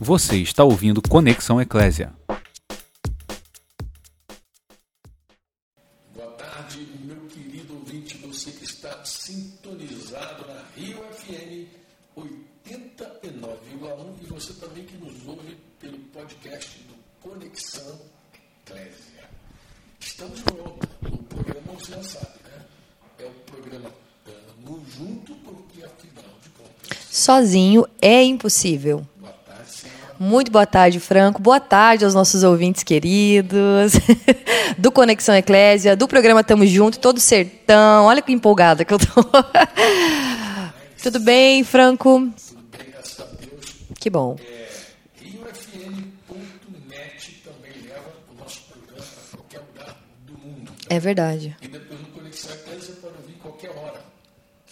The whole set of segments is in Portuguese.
Você está ouvindo Conexão Eclésia. Boa tarde, meu querido ouvinte, você que está sintonizado na Rio FM 89,1 e você também que nos ouve pelo podcast do Conexão Eclésia. Estamos de volta. O programa você já sabe, né? É o programa no junto, porque afinal de contas. Sozinho é impossível. Muito boa tarde, Franco. Boa tarde aos nossos ouvintes queridos do Conexão Eclésia, do programa Tamo Junto, todo sertão. Olha que empolgada que eu tô. Tudo bem, Franco? Tudo bem, graças a Deus. Que bom. É, RioFM.net também leva o nosso programa para qualquer lugar do mundo. É verdade. E depois no Conexão Eclésia pode ouvir qualquer hora.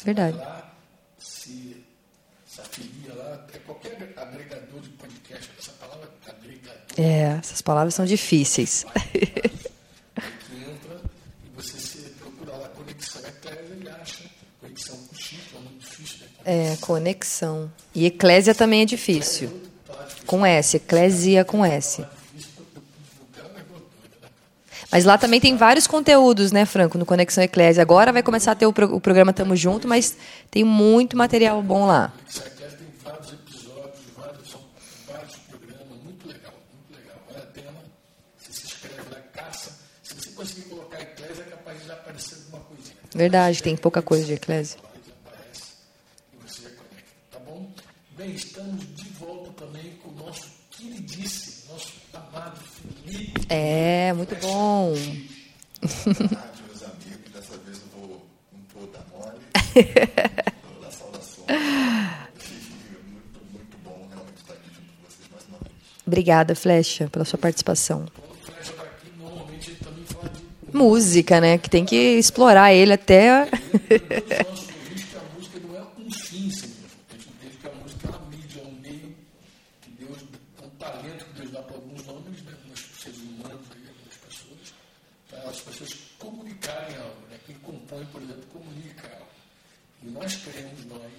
Verdade. Lá, se, se afilia lá, é qualquer agregador de podcast. Essa palavra agregador É, essas palavras são difíceis. que entra e você se procurar lá Conexão Eclésia e acha Conexão com que é muito difícil, né? É, conexão. E Eclésia também é difícil. Com S, Eclésia com S. Mas lá também tem vários conteúdos, né, Franco, no Conexão Eclésia. Agora vai começar a ter o, pro- o programa Tamo Junto, mas tem muito material bom lá. Verdade, tem pouca coisa de Eclésia. tá bom? Bem, estamos de volta também com o nosso queridíssimo, nosso amado Felipe. É, muito bom. meus amigos. Dessa vez vou dar mole. vou dar muito, bom realmente estar aqui junto com vocês mais uma vez. Obrigada, Flecha, pela sua participação. Música, né? Que tem que explorar ele até. os nossos ouvintes que a música não é um fim, Senhor. A gente entende que a música é uma mídia, é um meio que Deus, é um talento que Deus dá para alguns homens, né, nos seres humanos, aí, algumas pessoas, para as pessoas comunicarem algo. Né? Quem compõe, por exemplo, comunica algo. E nós queremos, nós,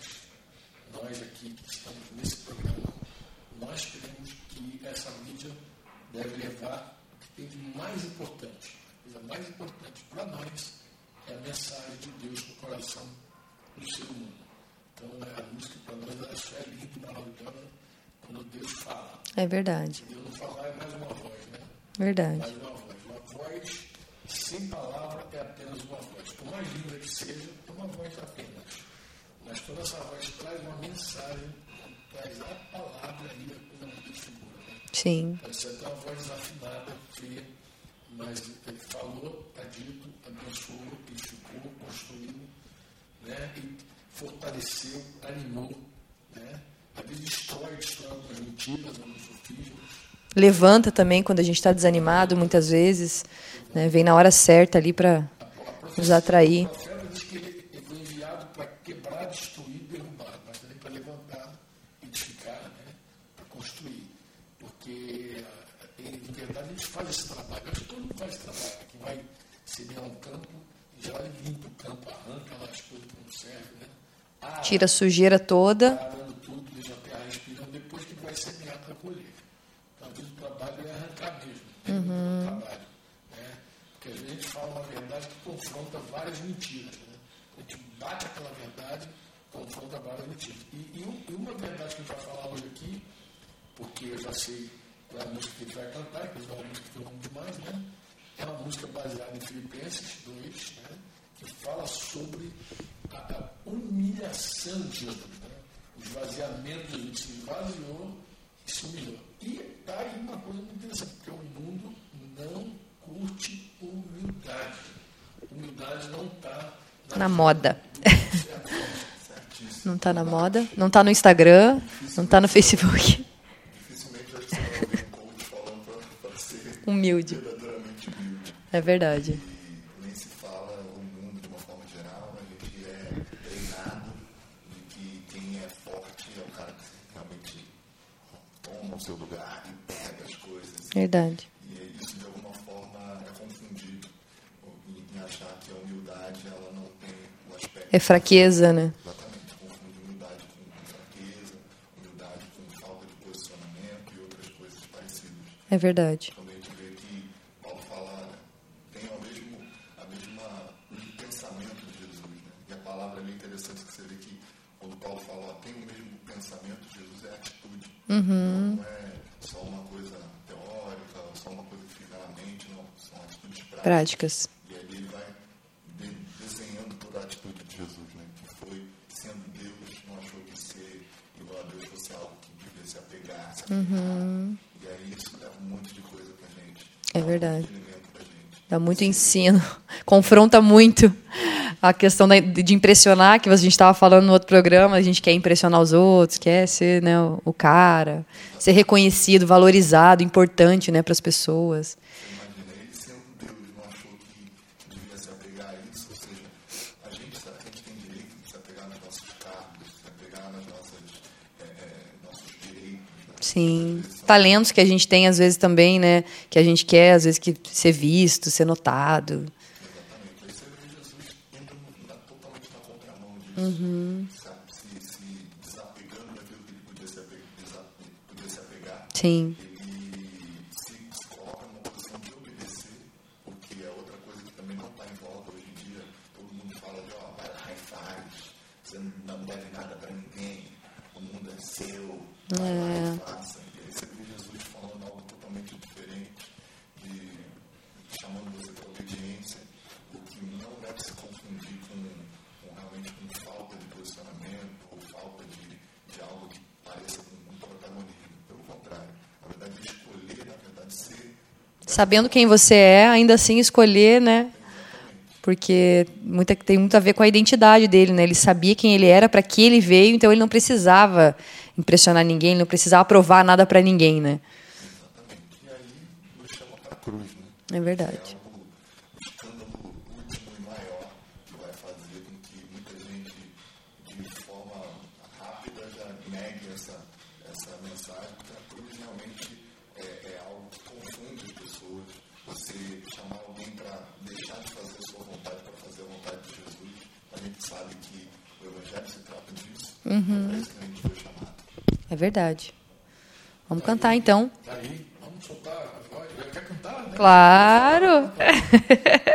nós aqui que estamos nesse programa, nós queremos que essa mídia deve levar o que tem de mais importante. A coisa mais importante para nós é a mensagem de Deus no coração do ser humano. Então, a música para nós ela só é linda, maravilhosa, quando Deus fala. É verdade, Deus não falar é mais uma voz, né? Verdade. Mais uma voz. Uma voz sem palavra é apenas uma voz. Por mais linda que seja, é uma voz apenas. Mas quando essa voz traz uma mensagem, traz a palavra ali, é coisa muito segura. Né? Sim, Pode ser até uma voz desafinada, fria, mas ele falou, está dito, abençoou, edificou, construiu, né? e fortaleceu, animou. Né? Às vezes destrói, destrói algumas mentiras, alguns sofismas. Levanta também quando a gente está desanimado, muitas vezes. Né? Vem na hora certa ali para nos atrair. Faz esse trabalho. Acho que todo mundo faz esse trabalho. Vai semear um campo, já limpa o campo, arranca servem. Tira a sujeira toda. tudo, deixa a terra respirando, depois que vai semear para colher. Então, às vezes, o trabalho é arrancar mesmo. Tem muito trabalho. Né? Porque às vezes a gente fala uma verdade que confronta várias mentiras. Né? A gente bate aquela verdade, confronta várias mentiras. E, e e uma verdade que a gente vai falar hoje aqui, porque eu já sei qual é a música que a gente vai cantar, inclusive é uma música que eu amo demais, né? É uma música baseada em Filipenses 2, né? que fala sobre a, a humilhação de Jesus, né? o esvaziamento de Jesus, se esvaziou se humilhou. E está aí uma coisa muito interessante, porque o mundo não curte humildade. Humildade não está Na moda. Não tá na moda, não tá no Instagram, não tá no Facebook. Dificilmente acho que você vai ouvir um coach falando para ser Humilde. verdadeiramente humilde. É verdade. E nem se fala o mundo de uma forma geral, a gente é treinado de que quem é forte é o cara que realmente toma o seu lugar pega as coisas. Verdade. E isso, de alguma forma, é confundido em, achar que a humildade ela não tem o aspecto É fraqueza, né? exatamente confunde humildade com, fraqueza, humildade com falta de posicionamento e outras coisas parecidas. É verdade. Quando a gente vê que Paulo fala, tem o mesmo, a mesma o pensamento de Jesus. Né? E a palavra ali é interessante que você vê que quando Paulo fala, ó, tem o mesmo pensamento de Jesus, é atitude. Não é só uma coisa teórica, só uma coisa que fica na mente, não. São atitudes práticas. E aí ele vai de- desenhando toda a atitude de Jesus, né? Que foi sendo Deus, não achou que ser igual a Deus fosse algo que devia se apegar, se apegar. E aí isso leva um monte de coisa pra gente. É Dá verdade. Dá muito ensino. Confronta muito a questão de impressionar, que a gente estava falando no outro programa, a gente quer impressionar os outros, quer ser né, o- o cara, ser reconhecido, valorizado, importante né, para as pessoas. Sim. Talentos que a gente tem, às vezes, também, né? Que a gente quer, às vezes, que ser visto, ser notado. Exatamente. Aí você vê Jesus indo na, totalmente na contramão disso. Sabe? Se, se desapegando daquilo que ele podia se apegar. Podia se apegar. Sim. Ele se, se coloca numa posição de obedecer, porque é outra coisa que também não está em voga hoje em dia. Todo mundo fala de, ó, vai lá faz. Você não deve nada para ninguém. O mundo é seu. Vai deve se confundir com, com realmente com falta de posicionamento ou falta de, de algo que pareça com um protagonismo. Pelo contrário, na verdade, escolher, na verdade, ser Sabendo quem você é, ainda assim escolher, né? Porque muita, tem muito a ver com a identidade dele, né? Ele sabia quem ele era, para que ele veio, então ele não precisava impressionar ninguém, ele não precisava provar nada para ninguém, né? exatamente. E aí nos chama para a cruz, né? É verdade. É algo, o escândalo último e maior que vai fazer com que muita gente, de forma rápida, já negue essa, essa mensagem, porque a cruz realmente é, é algo que confunde as pessoas. Você chamar alguém para deixar de fazer a sua vontade para fazer a vontade de Jesus, a gente sabe que o Evangelho se trata disso. É verdade. Vamos cantar então. Tá aí, vamos soltar a voz. Quer cantar? Né? Claro!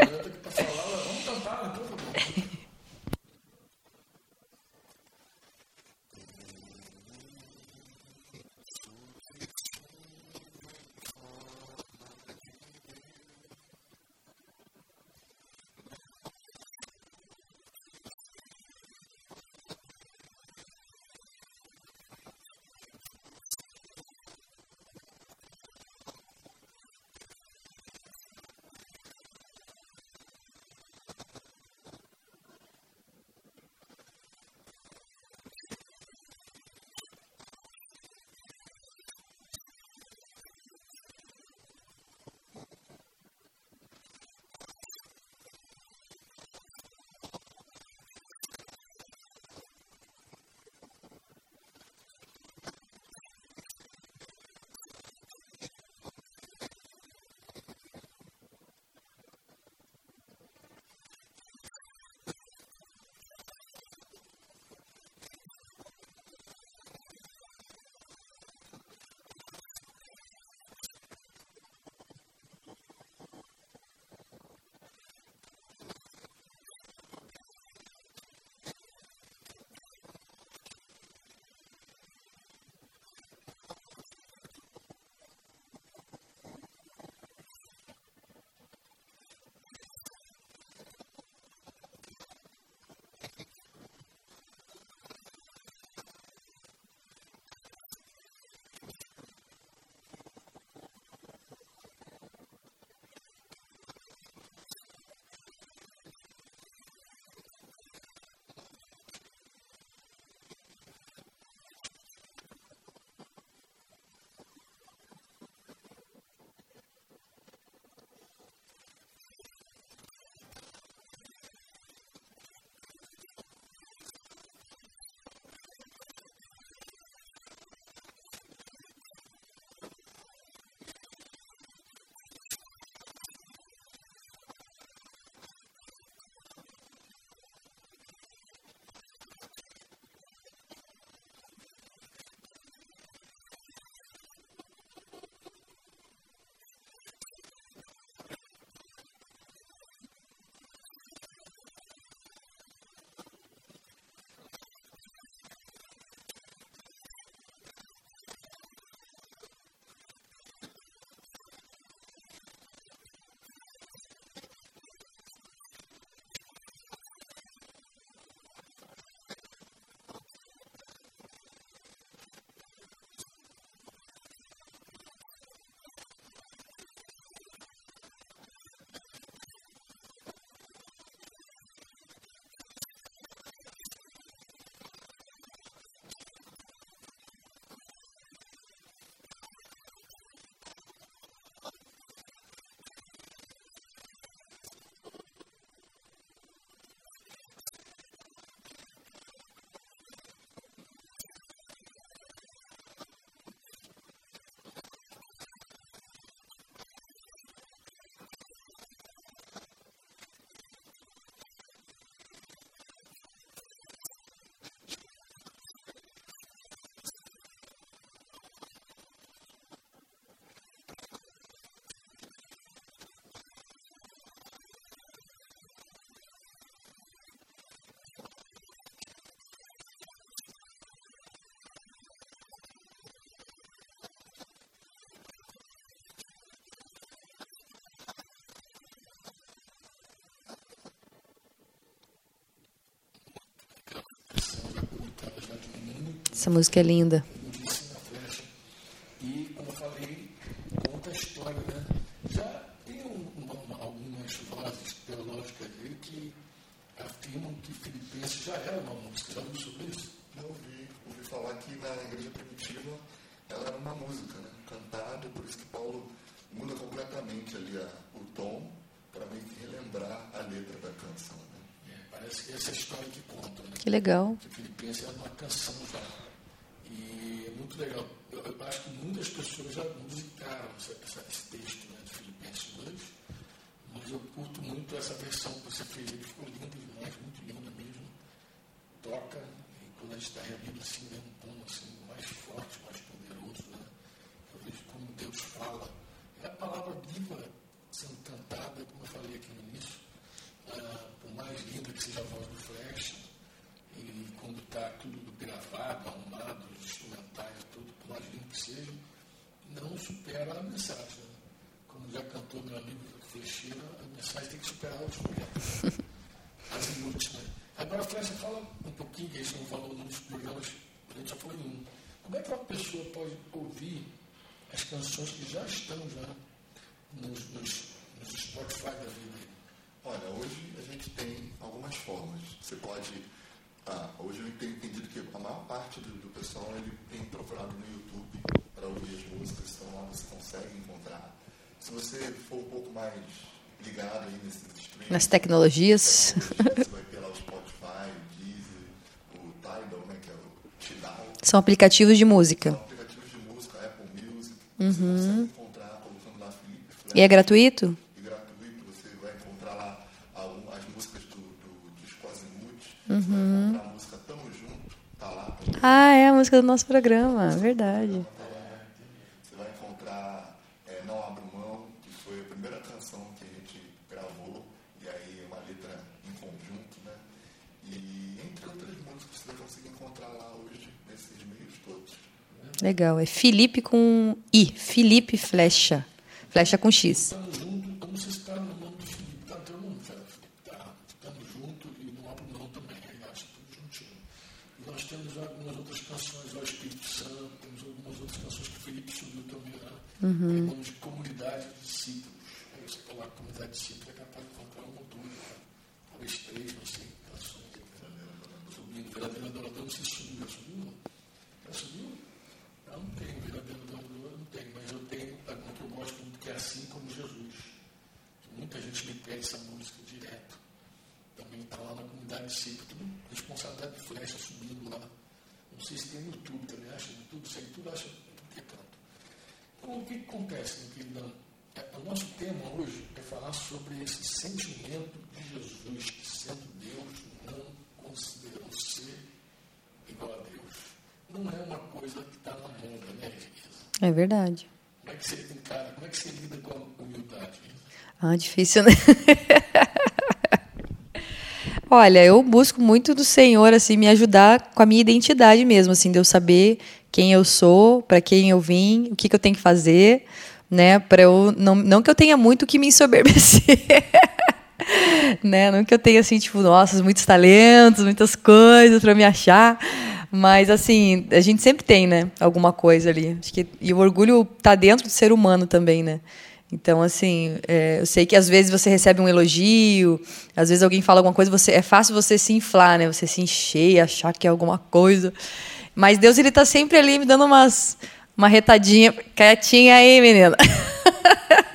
Essa música é linda. E, como eu falei, conta a história, né? Já tem um- uma- uma- algumas vozes teológicas aí que afirmam que Filipenses já era uma música. Já ouviu sobre isso? Eu ouvi, ouvi falar que na igreja primitiva ela era uma música, né? Cantada, por isso que Paulo muda completamente ali a- o tom para meio que relembrar a letra da canção. Né? É, parece que essa é a história que conta, né? Que legal. que Filipenses era uma canção já. E é muito legal. Eu, eu acho que muitas pessoas já musicaram essa, essa, esse texto né, de Filipenses 2, mas eu curto muito essa versão que você fez. Ele ficou linda demais, muito linda mesmo. Toca, e quando a gente está reunido assim, é um tom assim, mais forte, mais poderoso. Né? Eu vejo como Deus fala. É a palavra viva sendo cantada, como eu falei aqui no início. Ah, por mais linda que seja a voz do Flash, e quando está tudo gravado, arrumado, os instrumentais, tudo, por mais lindo que seja, não supera a mensagem. né? Como já cantou meu amigo Flecheira, a mensagem tem que superar o instrumento. As inúteis, né? Agora a Flecha fala um pouquinho, que a gente não falou nos programas, a gente já falou em um. Como é que uma pessoa pode ouvir as canções que já estão já nos, nos, nos Spotify da vida? Olha, hoje a gente tem algumas formas. Você pode. Ah, hoje eu tenho entendido que a maior parte do, do pessoal ele tem procurado no YouTube para ouvir as músicas, então lá você consegue encontrar. Se você for um pouco mais ligado aí nesses streams, Nas tecnologias. você vai ter lá o Spotify, o Deezer, o Tidal, né, que é o Tidal. São aplicativos de música. São aplicativos de música, Apple Music. Você consegue encontrar colocando lá Felipe Flash. E é gratuito? e gratuito, você vai encontrar lá as músicas do, do, dos Quasimutes, você vai encontrar a música Tamo Junto, tá lá. Ah, é a música do nosso programa, verdade. Você vai encontrar é, Não Abro Mão, que foi a primeira canção que a gente gravou, e aí uma letra em conjunto, né? E entre outras músicas você vai conseguir encontrar lá hoje, nesses meios todos. Legal. É Felipe com I. Felipe Flecha. Flecha com X. Estamos juntos, eu não sei se está no nome do Felipe, está no teu nome, Felipe. Está estamos juntos e não abro mão também, aí acho tudo juntinho. E nós temos algumas outras canções, o Espírito Santo, temos algumas outras canções que o Felipe subiu também lá. Uhum. Em nome de comunidade de discípulos. Aí você coloca comunidade de discípulos, é capaz de uma ou duas, né? talvez três, não sei, canções. Subindo, verdadeiro adorador, se subiu, já subiu? não? Já subiu? Eu não tenho verdadeiro adorador, eu não tenho, mas eu tenho uma que eu gosto muito, que é assim como Jesus. Muita gente me pede essa música direto. Também está lá na comunidade de discípulos, tudo responsabilidade de flecha subindo lá. Não sei se tem no YouTube também, acha no YouTube, sei tudo, acha tudo que é canto. Então, o que que acontece, meu queridão? É, o nosso tema hoje é falar sobre esse sentimento de Jesus, que sendo Deus, não considerou ser igual a Deus. Não é uma coisa que está na moda, né? É verdade. Como é que você encara, como é que você lida com a humildade? Ah, difícil, né? Olha, eu busco muito do Senhor, assim, me ajudar com a minha identidade mesmo, assim, de eu saber quem eu sou, para quem eu vim, o que, que eu tenho que fazer, né? Para eu não, não que eu tenha muito que me ensoberbecer, né? Não que eu tenha assim, tipo, nossa, muitos talentos, muitas coisas para me achar, mas assim, a gente sempre tem, né? Alguma coisa ali. Acho que e o orgulho tá dentro do ser humano também, né? Então, assim, é, eu sei que às vezes você recebe um elogio, às vezes alguém fala alguma coisa, você é fácil você se inflar, né? Você se encher, achar que é alguma coisa. Mas Deus ele tá sempre ali me dando umas uma retadinha, quietinha aí, menina.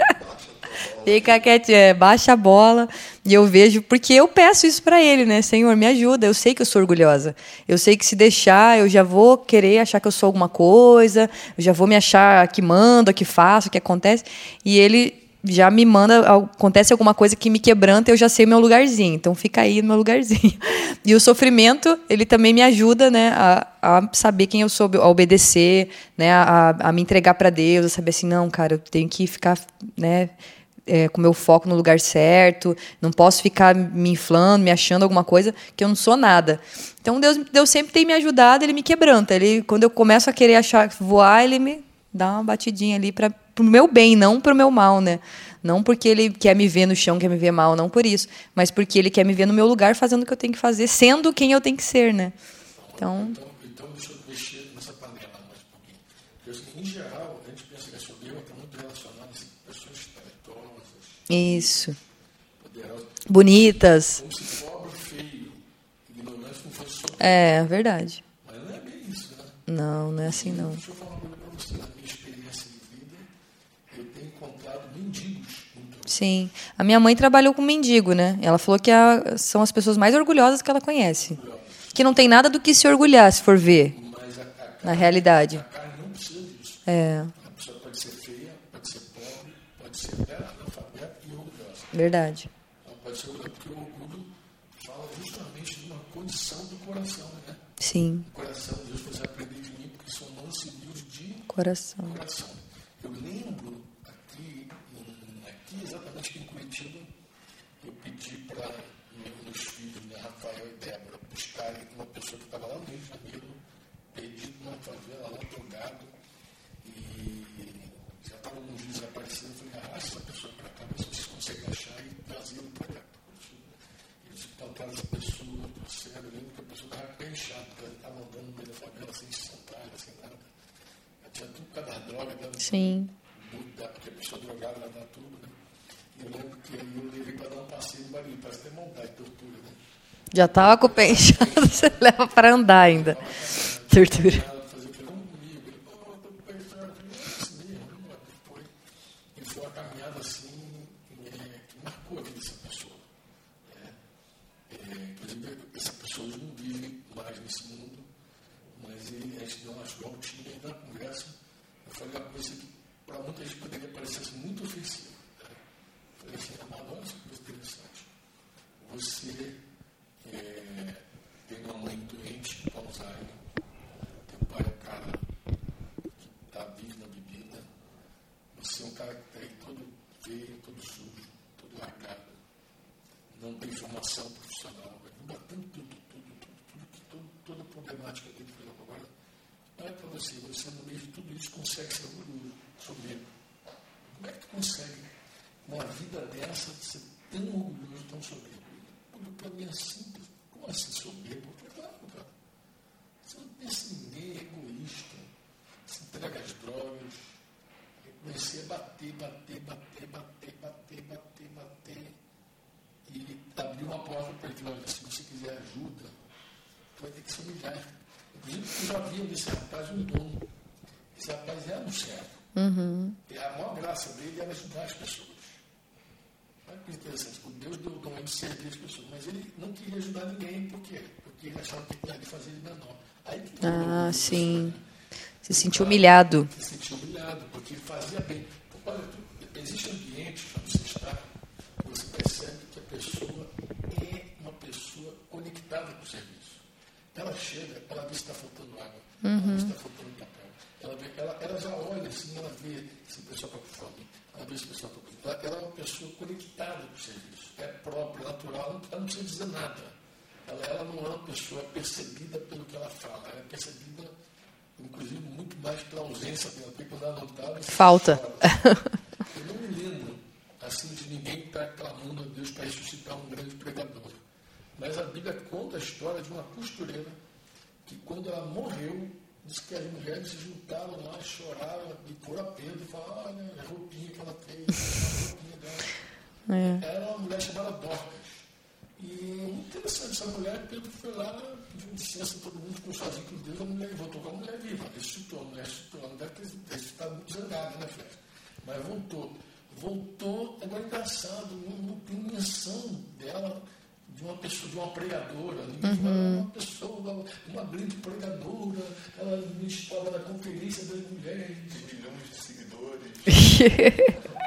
Fica quietinha, é, baixa a bola. E eu vejo, porque eu peço isso para ele, né? Senhor, me ajuda. Eu sei que eu sou orgulhosa. Eu sei que se deixar, eu já vou querer achar que eu sou alguma coisa, eu já vou me achar que mando, que faço, que acontece. E ele já me manda, acontece alguma coisa que me quebranta, eu já sei o meu lugarzinho. Então fica aí no meu lugarzinho. E o sofrimento, ele também me ajuda, né, a, a saber quem eu sou, a obedecer, né, a, a me entregar para Deus, a saber assim, não, cara, eu tenho que ficar, né, é, com o meu foco no lugar certo, não posso ficar me inflando, me achando alguma coisa que eu não sou nada. Então Deus, Deus sempre tem me ajudado, ele me quebranta. Ele, quando eu começo a querer achar voar, ele me dá uma batidinha ali para o meu bem, não para o meu mal, né? Não porque ele quer me ver no chão, quer me ver mal, não por isso, mas porque ele quer me ver no meu lugar fazendo o que eu tenho que fazer, sendo quem eu tenho que ser, né? Então, Então, então deixa eu mexer Porque, assim, em geral, a gente pensa que a soberba está muito relacionada assim, com pessoas talentosas, Isso. poderosas, Bonitas. como se pobre, feio, ignorante não fosse. É, verdade. Mas não é bem isso, né? Não, não é assim não. Deixa eu falar uma coisa para você. Na minha experiência de vida, eu tenho encontrado mendigos. Sim. A minha mãe trabalhou com mendigo, né? Ela falou que a- são as pessoas mais orgulhosas que ela conhece. Que não tem nada do que se orgulhar, se for ver, Mas a, a, na realidade. a carne não precisa disso. É, A pessoa pode ser feia, pode ser pobre, pode ser até analfabeta e orgulhosa. Verdade. Ela pode ser porque o orgulho fala justamente de uma condição do coração, né? Sim, O coração, Deus fez aprender de mim, porque sou manso e humilde de coração. coração. Eu lembro aqui, aqui exatamente aqui em Curitiba, eu pedi para meus filhos, né, Rafael e Débora, buscarem uma pessoa que estava lá no Rio de Janeiro, perdido numa favela, lá drogado, e já estava alguns dias aparecendo, eu falei, arrasta essa pessoa para cá, ver se conseguem achar e trazê-lo para cá. Eles encontraram essa pessoa, trouxeram, eu lembro que a pessoa estava porque ela estava andando no favela, sem sandália, sem nada. Ela tinha tudo por causa das drogas, dava Sim. dá, porque a pessoa drogada ela dá tudo, né? E eu lembro que eu levei para dar um passeio no barulho, parece ter maldade, tortura, né? Já tava com o pé você leva para andar ainda. Tortura. Ela fazia que vamos comigo, ele, pô, eu tô com o pé inchado, eu falei, é assim mesmo, vamos lá. foi. E foi uma caminhada assim, é, que marcou a vida dessa pessoa. né? É, inclusive, essa pessoa hoje não vive mais nesse mundo, mas ele, a gente deu umas voltinhas aí na conversa. Eu falei uma coisa que para muita gente poderia parecer assim, muito ofensiva. Né? Eu falei assim, ah, nossa, que coisa interessante. Você é, tem uma mãe doente com Alzheimer, teu pai é um cara que está vivo na bebida, você é um cara que está aí todo feio, todo sujo, todo largado, não tem formação profissional, vai batendo tudo, tudo, tudo, tudo, que todo, toda a problemática dele foi agora. Olha para você, você no meio de tudo isso consegue ser orgulhoso, soberbo. Como é que tu consegue, numa vida dessa, ser tão orgulhoso, tão soberbo? Porque para mim é simples. Como assim soberbo? Falei, claro, cara. Você não pensa em ninguém, é egoísta, se entrega às drogas. Eu comecei a bater, bater, bater, bater, bater, bater, bater. E abri uma porta para ele. Olha, se você quiser ajuda, vai ter que se humilhar. Inclusive, eu já via nesse rapaz um dom. Esse rapaz era um servo. E a maior graça dele era ajudar as pessoas. Olha que interessante. O Deus deu o dom de servir as pessoas. Mas ele não queria ajudar ninguém. Por quê? Porque ele achava que tinha de fazer ele menor. Aí Ah, sim. Se sentiu humilhado. se sentiu humilhado, porque ele fazia bem. Olha, existe ambientes onde você está, você percebe que a pessoa é uma pessoa conectada com o serviço. Ela chega, ela vê se está faltando água, ela vê se está faltando papel. Ela, vê, ela, ela já olha assim, ela vê se a pessoa está com fome, ela vê se a pessoa está com ela, ela é uma pessoa conectada com o serviço. É própria, natural, não- ela não precisa dizer nada. Ela, ela não é uma pessoa percebida pelo que ela fala, ela é percebida inclusive muito mais pela ausência dela, porque quando ela não você Falta. Eu não me lembro assim de ninguém que está clamando a Deus para ressuscitar um grande pregador. Mas a Bíblia conta a história de uma costureira que quando ela morreu, disse que as mulheres se juntaram lá, choraram e por apelo, e falaram, olha a roupinha que ela fez, a roupinha dela. Era uma mulher chamada Dorcas. E é muito interessante, essa mulher, Pedro foi lá, pediu licença, todo mundo ficou sozinho com Deus, a mulher voltou com a mulher viva, ressuscitou, a mulher ressuscitou, a mulher muito zangada, né, Fred? Mas voltou. Voltou, agora é engraçado, não tem menção dela de uma pessoa, de uma pregadora, ninguém fala, uma pessoa, uma, uma grande pregadora, ela me estava na conferência das mulheres. milhões de seguidores.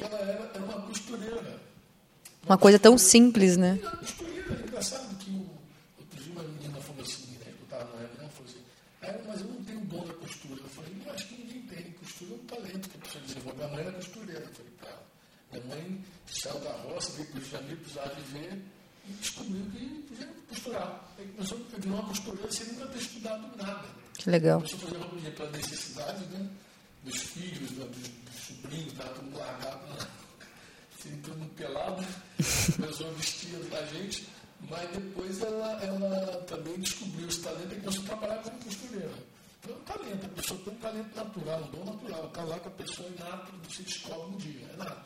Ela era, era uma costureira. Uma coisa tão simples, né? Era costureira. É engraçado que o, outro dia uma menina falou assim, né, que eu estava na reunião, falou assim, ah, mas eu não tenho dom da costura. Eu falei, eu acho que ninguém tem. Costura é um talento que a pessoa desenvolve. Minha mãe era costureira, eu falei para ela. Minha mãe saiu da roça, veio para o Rio de Janeiro, precisava viver e descobriu que podia costurar. Aí começou a virar uma costureira sem nunca ter estudado nada. Que legal. A fazer roupinha pela necessidade, né? Dos filhos, dos, dos sobrinhos, estava tudo largado, né? assim, mundo pelado. Começou a vestir a gente, mas depois ela, ela também descobriu esse talento e começou a trabalhar como costureira. Então, pessoa tem um talento natural, um dom natural. Está lá com a pessoa inato, você descobre um dia, é nada.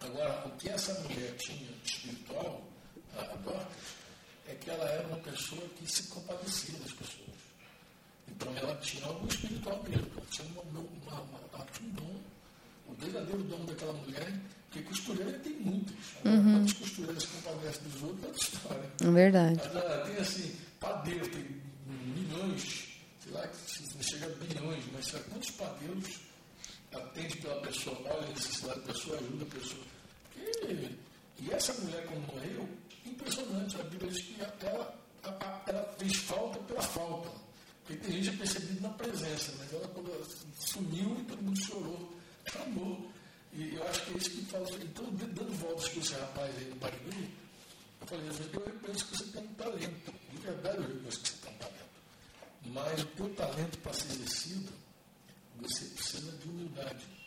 Agora, o que essa mulher tinha de espiritual, a Dorcas, é que ela era uma pessoa que se compadecia das pessoas. Então ela tinha algo espiritual mesmo, ela tinha uma, uma, uma, um dom. O verdadeiro dom daquela mulher, porque costureira tem muitas. Uhum. Quantas costureiras se compadecem dos outros é outra história. É verdade. Ela tem assim, padeiro, tem milhões, sei lá, chega a bilhões, mas sabe quantos padeiros atende pela pessoa, olha a necessidade da pessoa, ajuda a pessoa. E, e essa mulher, quando morreu, impressionante. A Bíblia diz que ela, ela fez falta pela falta. Porque tem gente percebido na presença, mas ela quando sumiu e todo mundo chorou, acabou. E eu acho que é isso que fala. Então, dando voltas com esse rapaz aí no Barigui, eu falei, eu reconheço que você tem um talento. De verdade, eu reconheço que você tem um talento. Mas o teu talento para ser exercido, você precisa de humildade.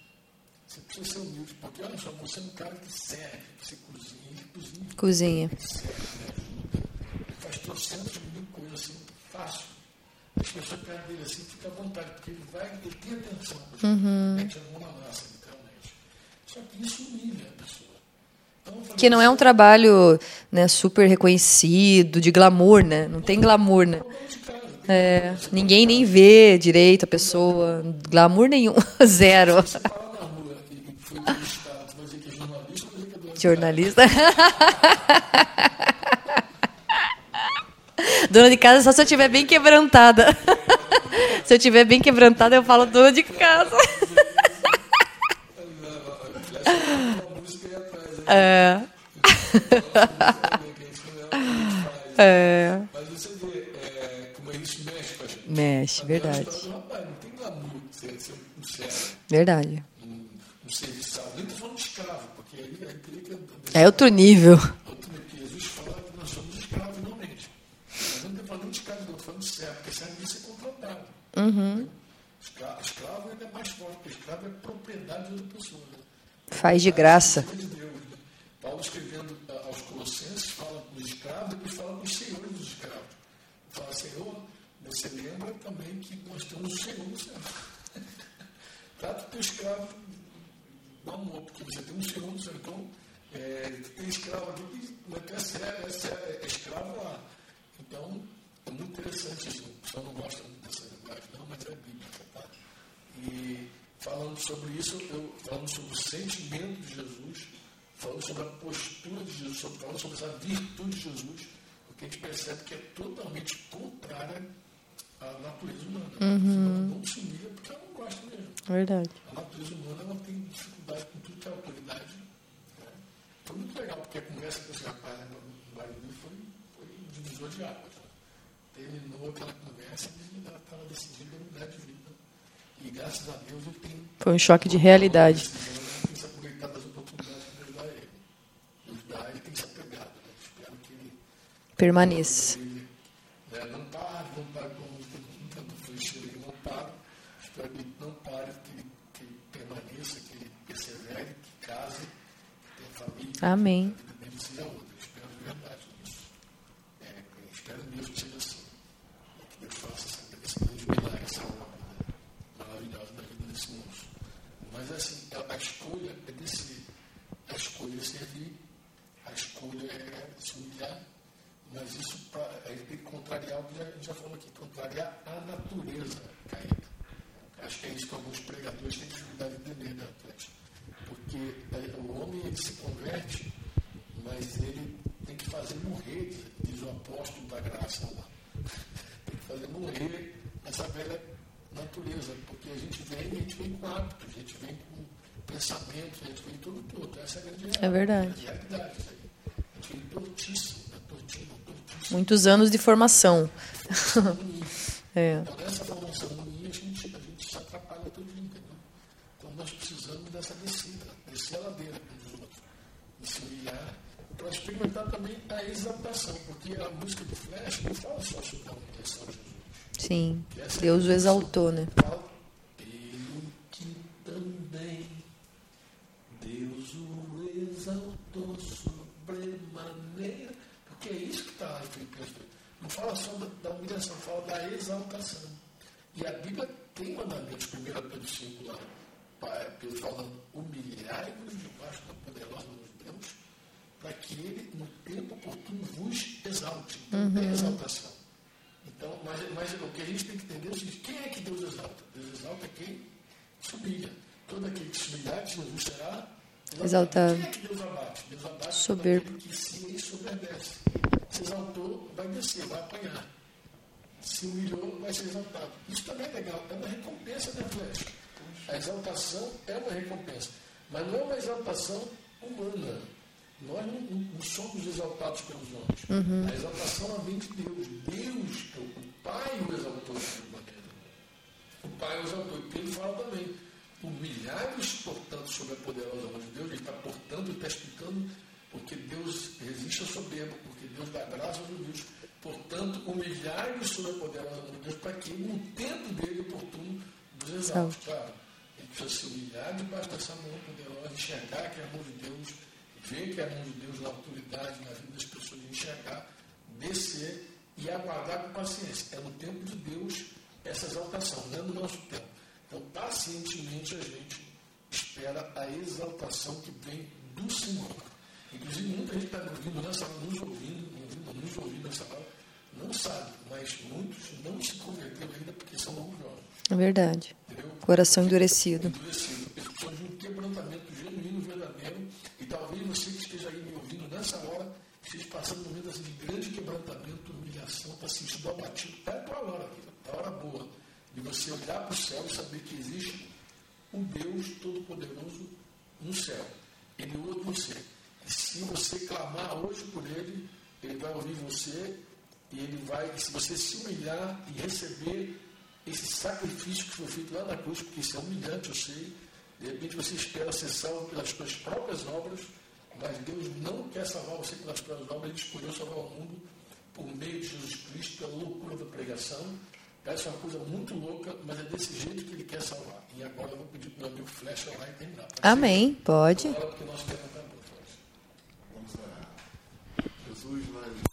Você precisa ser humilde, porque olha só, você é um cara que serve, você cozinha, cozinha. Cozinha. Faz trocentos mil coisas assim, fácil. As pessoas perto dele assim, fica à vontade, porque ele vai, ele tem atenção. Uhum. Mete a mão na massa, literalmente. Só que isso humilha a pessoa. Que não é um trabalho né, super reconhecido, de glamour, né? Não tem glamour, né? É, ninguém nem vê direito a pessoa, glamour nenhum, zero. Jornalista. Dona de casa só se eu estiver bem quebrantada. Se eu estiver bem quebrantada, eu falo dona de casa. É. É. Mas você vê como mexe a gente. Mexe, verdade. Um servo. Verdade. Um serviçal. Nem estou falando de escravo, porque aí, aí teria que. É outro nível. Outro nível. Jesus fala que nós somos escravos, realmente. Mas não estou falando de escravo, estou falando de servo, porque servo que ser contratado. Uhum. Escravo, escravo ainda é mais forte, porque escravo é propriedade de outra pessoa. Né? Faz de graça. De Deus, né? Paulo escrevendo aos Colossenses fala com os escravos e fala com os senhores dos escravos. Fala, Senhor, você lembra também que nós temos o Senhor no céu. Trata o teu escravo amor, porque você tem um céu. Então, é, tem escravo aqui que não é essa é, essa é, é escravo lá. Então, é muito interessante isso. O pessoal não gosta muito dessa linguagem, não, mas é bíblica. Tá? E falando sobre isso, eu, falando sobre o sentimento de Jesus, falando sobre a postura de Jesus, falando sobre essa virtude de Jesus, porque a gente percebe que é totalmente contrária à natureza humana. Uhum. Não se humilha porque ela não gosta mesmo. Verdade. A natureza humana ela tem dificuldade com tudo que é autoridade. Né? Foi muito legal, porque a conversa com esse rapaz no Barulho foi, foi divisor de águas. Né? Terminou aquela conversa e ele estava decidindo a mudar de vida. E graças a Deus ele tem. Foi um choque de realidade. Ele caída. Acho que é isso que alguns pregadores têm dificuldade de entender, né, Atlético? Porque é, o homem ele se converte, mas ele tem que fazer morrer, diz o apóstolo da graça lá. Tem que fazer morrer essa velha natureza, porque a gente vem, a gente vem com hábitos, a gente vem com pensamentos, a gente vem tudo todo. Essa é a grande É verdade. realidade. aí. A gente vem tortíssimo, né? tortinho, tortíssimo. Muitos anos de formação. É. Então, nessa formação ruim, a gente, a gente se atrapalha todo dia, entendeu? Então, nós precisamos dessa descida, descer a ladeira com os outros, e se humilhar, para experimentar também a exaltação, porque a música do Flash não fala só sobre a humilhação de Jesus. Sim. Deus o exaltou, né? Pelo que também Deus o exaltou sobremaneira, porque é isso que está lá em Filipenses 2. Não fala só da, da humilhação, fala da exaltação. E a Bíblia tem mandamentos, 1 Pedro 5 lá. Pedro fala, humilhai-vos debaixo da poderosa mão de Deus, para que ele, no tempo oportuno, vos exalte. Então, uhum. tem exaltação. Então, mas, mas o que a gente tem que entender é o seguinte, quem é que Deus exalta? Deus exalta quem se humilha. Todo aquele que se humilhar, Jesus será exaltado. Quem é que Deus abate? Deus abate soberbo. que se ensoberbece. Se exaltou, vai descer, vai apanhar. Se humilhou, vai ser exaltado. Isso também é legal, é uma recompensa da flecha. A exaltação é uma recompensa, mas não é uma exaltação humana. Nós não, não somos exaltados pelos homens. Uhum. A exaltação vem de Deus. Deus, o Pai o exaltou O Pai o exaltou. E Pedro fala também. Humilhai-vos, portanto, sobre a poderosa mão de Deus. Ele está, portanto, ele está explicando porque Deus resiste ao soberbo, porque Deus dá graça aos humildes. Portanto, humilhai-vos sobre a poderosa mão de Deus, para que no tempo dele oportuno vos exalte. Claro, precisa se humilhar debaixo dessa mão poderosa, enxergar que é a mão de Deus ver que é a mão de Deus na autoridade, na vida das pessoas, enxergar, descer e aguardar com paciência. É no tempo de Deus essa exaltação, não é no nosso tempo. Então, pacientemente, a gente espera a exaltação que vem do Senhor. Inclusive, muita gente está ouvindo nessa hora, nos ouvindo, ouvindo, nos ouvindo nessa hora, não sabe, mas muitos não se converteram ainda porque são orgulhosos. É verdade. Entendeu? Coração endurecido. Endurecido. Pessoas de um quebrantamento genuíno, verdadeiro, e talvez você que esteja aí me ouvindo nessa hora, esteja passando um momento de grande quebrantamento, humilhação, está se sentindo abatido. Está a tua hora, está a hora boa de você olhar para o céu e saber que existe um Deus Todo-Poderoso no céu. Ele ouve você. E se você clamar hoje por Ele, Ele vai ouvir você e Ele vai, se você se humilhar e receber esse sacrifício que foi feito lá na cruz, porque isso é humilhante, eu sei, de repente você espera ser salvo pelas suas próprias obras, mas Deus não quer salvar você pelas próprias obras, Ele escolheu salvar o mundo por meio de Jesus Cristo, pela loucura da pregação. Parece uma coisa muito louca, mas é desse jeito que Ele quer salvar. E agora eu vou pedir para o meu amigo Flecha lá e terminar. Pode Amém, ser? pode. Agora, porque nós temos Vamos lá. Jesus, nós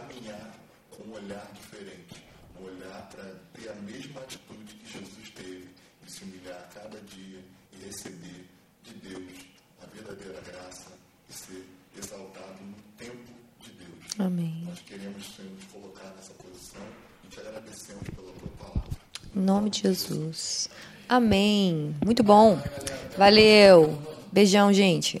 caminhar com um olhar diferente, um olhar para ter a mesma atitude que Jesus teve, de se humilhar a cada dia e receber de Deus a verdadeira graça e ser exaltado no tempo de Deus. Amém. Nós queremos, Senhor, nos colocar nessa posição e te agradecemos pela tua palavra. Em nome de Jesus. Amém. Muito bom. Valeu. Beijão, gente.